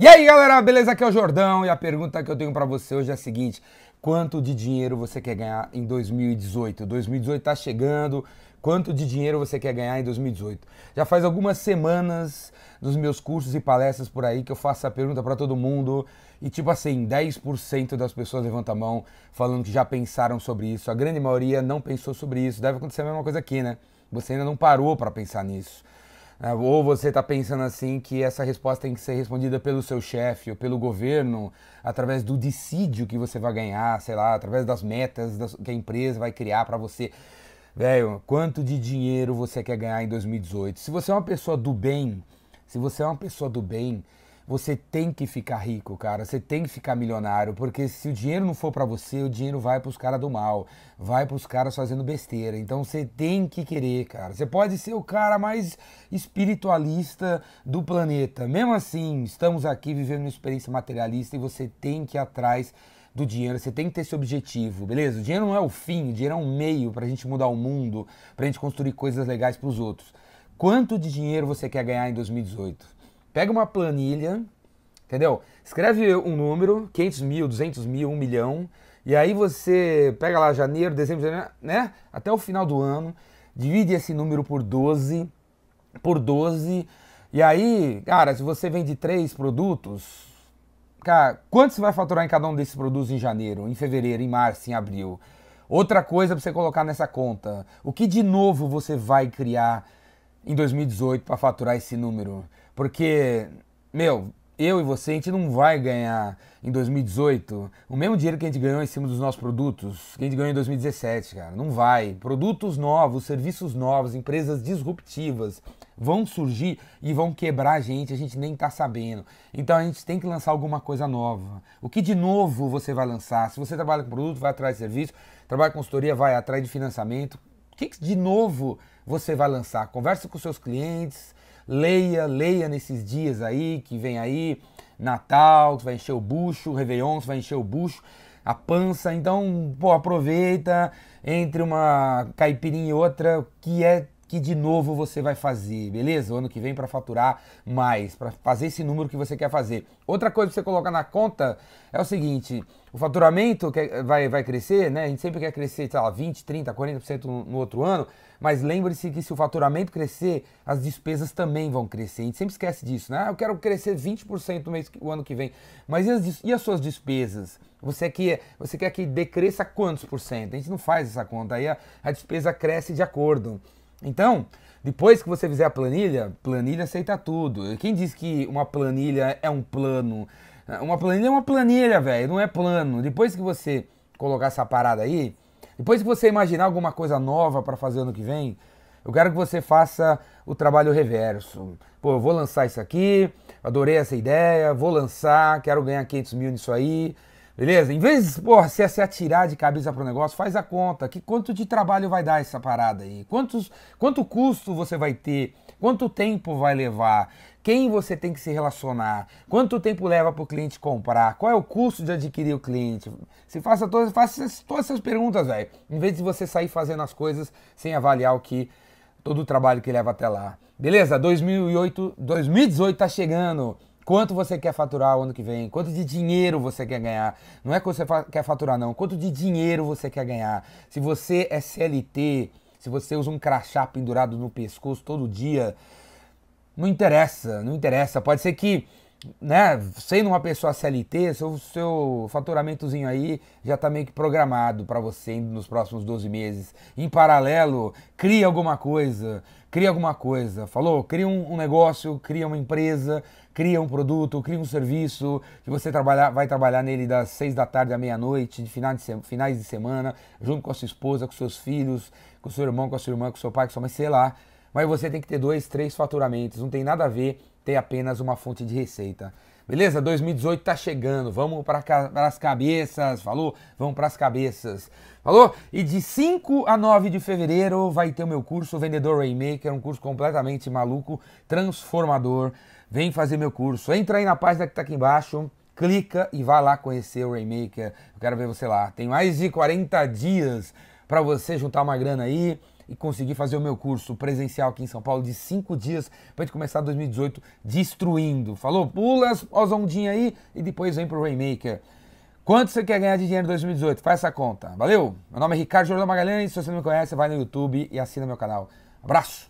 E aí galera, beleza? Aqui é o Jordão e a pergunta que eu tenho para você hoje é a seguinte: quanto de dinheiro você quer ganhar em 2018? 2018 tá chegando, quanto de dinheiro você quer ganhar em 2018? Já faz algumas semanas nos meus cursos e palestras por aí que eu faço essa pergunta para todo mundo e tipo assim, 10% das pessoas levantam a mão falando que já pensaram sobre isso. A grande maioria não pensou sobre isso. Deve acontecer a mesma coisa aqui, né? Você ainda não parou para pensar nisso. É, ou você está pensando assim que essa resposta tem que ser respondida pelo seu chefe ou pelo governo, através do dissídio que você vai ganhar, sei lá, através das metas que a empresa vai criar para você. Velho, quanto de dinheiro você quer ganhar em 2018? Se você é uma pessoa do bem, se você é uma pessoa do bem, você tem que ficar rico, cara. Você tem que ficar milionário, porque se o dinheiro não for para você, o dinheiro vai para os caras do mal, vai para os caras fazendo besteira. Então você tem que querer, cara. Você pode ser o cara mais espiritualista do planeta. Mesmo assim, estamos aqui vivendo uma experiência materialista e você tem que ir atrás do dinheiro, você tem que ter esse objetivo, beleza? O dinheiro não é o fim, o dinheiro é um meio para a gente mudar o mundo, para a gente construir coisas legais para os outros. Quanto de dinheiro você quer ganhar em 2018? Pega uma planilha, entendeu? Escreve um número, 500 mil, 200 mil, 1 milhão, e aí você pega lá janeiro, dezembro, janeiro, né? Até o final do ano, divide esse número por 12, por 12, e aí, cara, se você vende três produtos, cara, quanto você vai faturar em cada um desses produtos em janeiro, em fevereiro, em março, em abril? Outra coisa para você colocar nessa conta, o que de novo você vai criar em 2018 para faturar esse número? Porque, meu, eu e você, a gente não vai ganhar em 2018 o mesmo dinheiro que a gente ganhou em cima dos nossos produtos, que a gente ganhou em 2017, cara. Não vai. Produtos novos, serviços novos, empresas disruptivas vão surgir e vão quebrar a gente, a gente nem tá sabendo. Então a gente tem que lançar alguma coisa nova. O que de novo você vai lançar? Se você trabalha com produto, vai atrás de serviço, trabalha com consultoria, vai atrás de financiamento. O que de novo você vai lançar? Converse com seus clientes, Leia, leia nesses dias aí que vem aí. Natal, que vai encher o bucho, Réveillon, que vai encher o bucho, a pança. Então, pô, aproveita entre uma caipirinha e outra, que é que de novo você vai fazer, beleza? O ano que vem para faturar mais, para fazer esse número que você quer fazer. Outra coisa que você coloca na conta é o seguinte: o faturamento vai, vai crescer, né? A gente sempre quer crescer, sei lá, 20, 30, 40% no outro ano, mas lembre-se que se o faturamento crescer, as despesas também vão crescer. A gente sempre esquece disso, né? Ah, eu quero crescer 20% no mês, o ano que vem. Mas e as, e as suas despesas? Você quer, você quer que decresça quantos por cento? A gente não faz essa conta, aí a, a despesa cresce de acordo. Então, depois que você fizer a planilha, planilha aceita tudo. Quem diz que uma planilha é um plano? Uma planilha é uma planilha, velho, não é plano. Depois que você colocar essa parada aí, depois que você imaginar alguma coisa nova para fazer ano que vem, eu quero que você faça o trabalho reverso. Pô, eu vou lançar isso aqui, adorei essa ideia, vou lançar, quero ganhar 500 mil nisso aí. Beleza? Em vez de se, se atirar de cabeça pro negócio, faz a conta. Que quanto de trabalho vai dar essa parada aí? Quantos, quanto custo você vai ter? Quanto tempo vai levar? Quem você tem que se relacionar? Quanto tempo leva para o cliente comprar? Qual é o custo de adquirir o cliente? Se faça todas, faça todas essas perguntas, velho. Em vez de você sair fazendo as coisas sem avaliar o que todo o trabalho que leva até lá. Beleza? 2008, 2018 tá chegando. Quanto você quer faturar o ano que vem? Quanto de dinheiro você quer ganhar? Não é que você quer faturar, não. Quanto de dinheiro você quer ganhar? Se você é CLT, se você usa um crachá pendurado no pescoço todo dia, não interessa, não interessa. Pode ser que, né, sendo uma pessoa CLT, seu, seu faturamentozinho aí já está meio que programado para você nos próximos 12 meses. Em paralelo, cria alguma coisa, cria alguma coisa. Falou? Cria um, um negócio, cria uma empresa, cria um produto, cria um serviço que você trabalhar, vai trabalhar nele das seis da tarde à meia-noite, de finais, de finais de semana, junto com a sua esposa, com seus filhos, com seu irmão, com a sua irmã, com seu pai, com sua mãe, sei lá. Mas você tem que ter dois, três faturamentos, não tem nada a ver ter apenas uma fonte de receita. Beleza? 2018 tá chegando, vamos para as cabeças, falou? Vamos para as cabeças, falou? E de 5 a 9 de fevereiro vai ter o meu curso Vendedor Rainmaker, um curso completamente maluco, transformador. Vem fazer meu curso. Entra aí na página que tá aqui embaixo, clica e vá lá conhecer o Rainmaker. Eu quero ver você lá. Tem mais de 40 dias para você juntar uma grana aí e conseguir fazer o meu curso presencial aqui em São Paulo de cinco dias pra gente começar 2018 destruindo. Falou? Pula as ondinhas aí e depois vem pro Rainmaker. Quanto você quer ganhar de dinheiro em 2018? Faz essa conta. Valeu? Meu nome é Ricardo Jordão Magalhães. Se você não me conhece, vai no YouTube e assina meu canal. Abraço!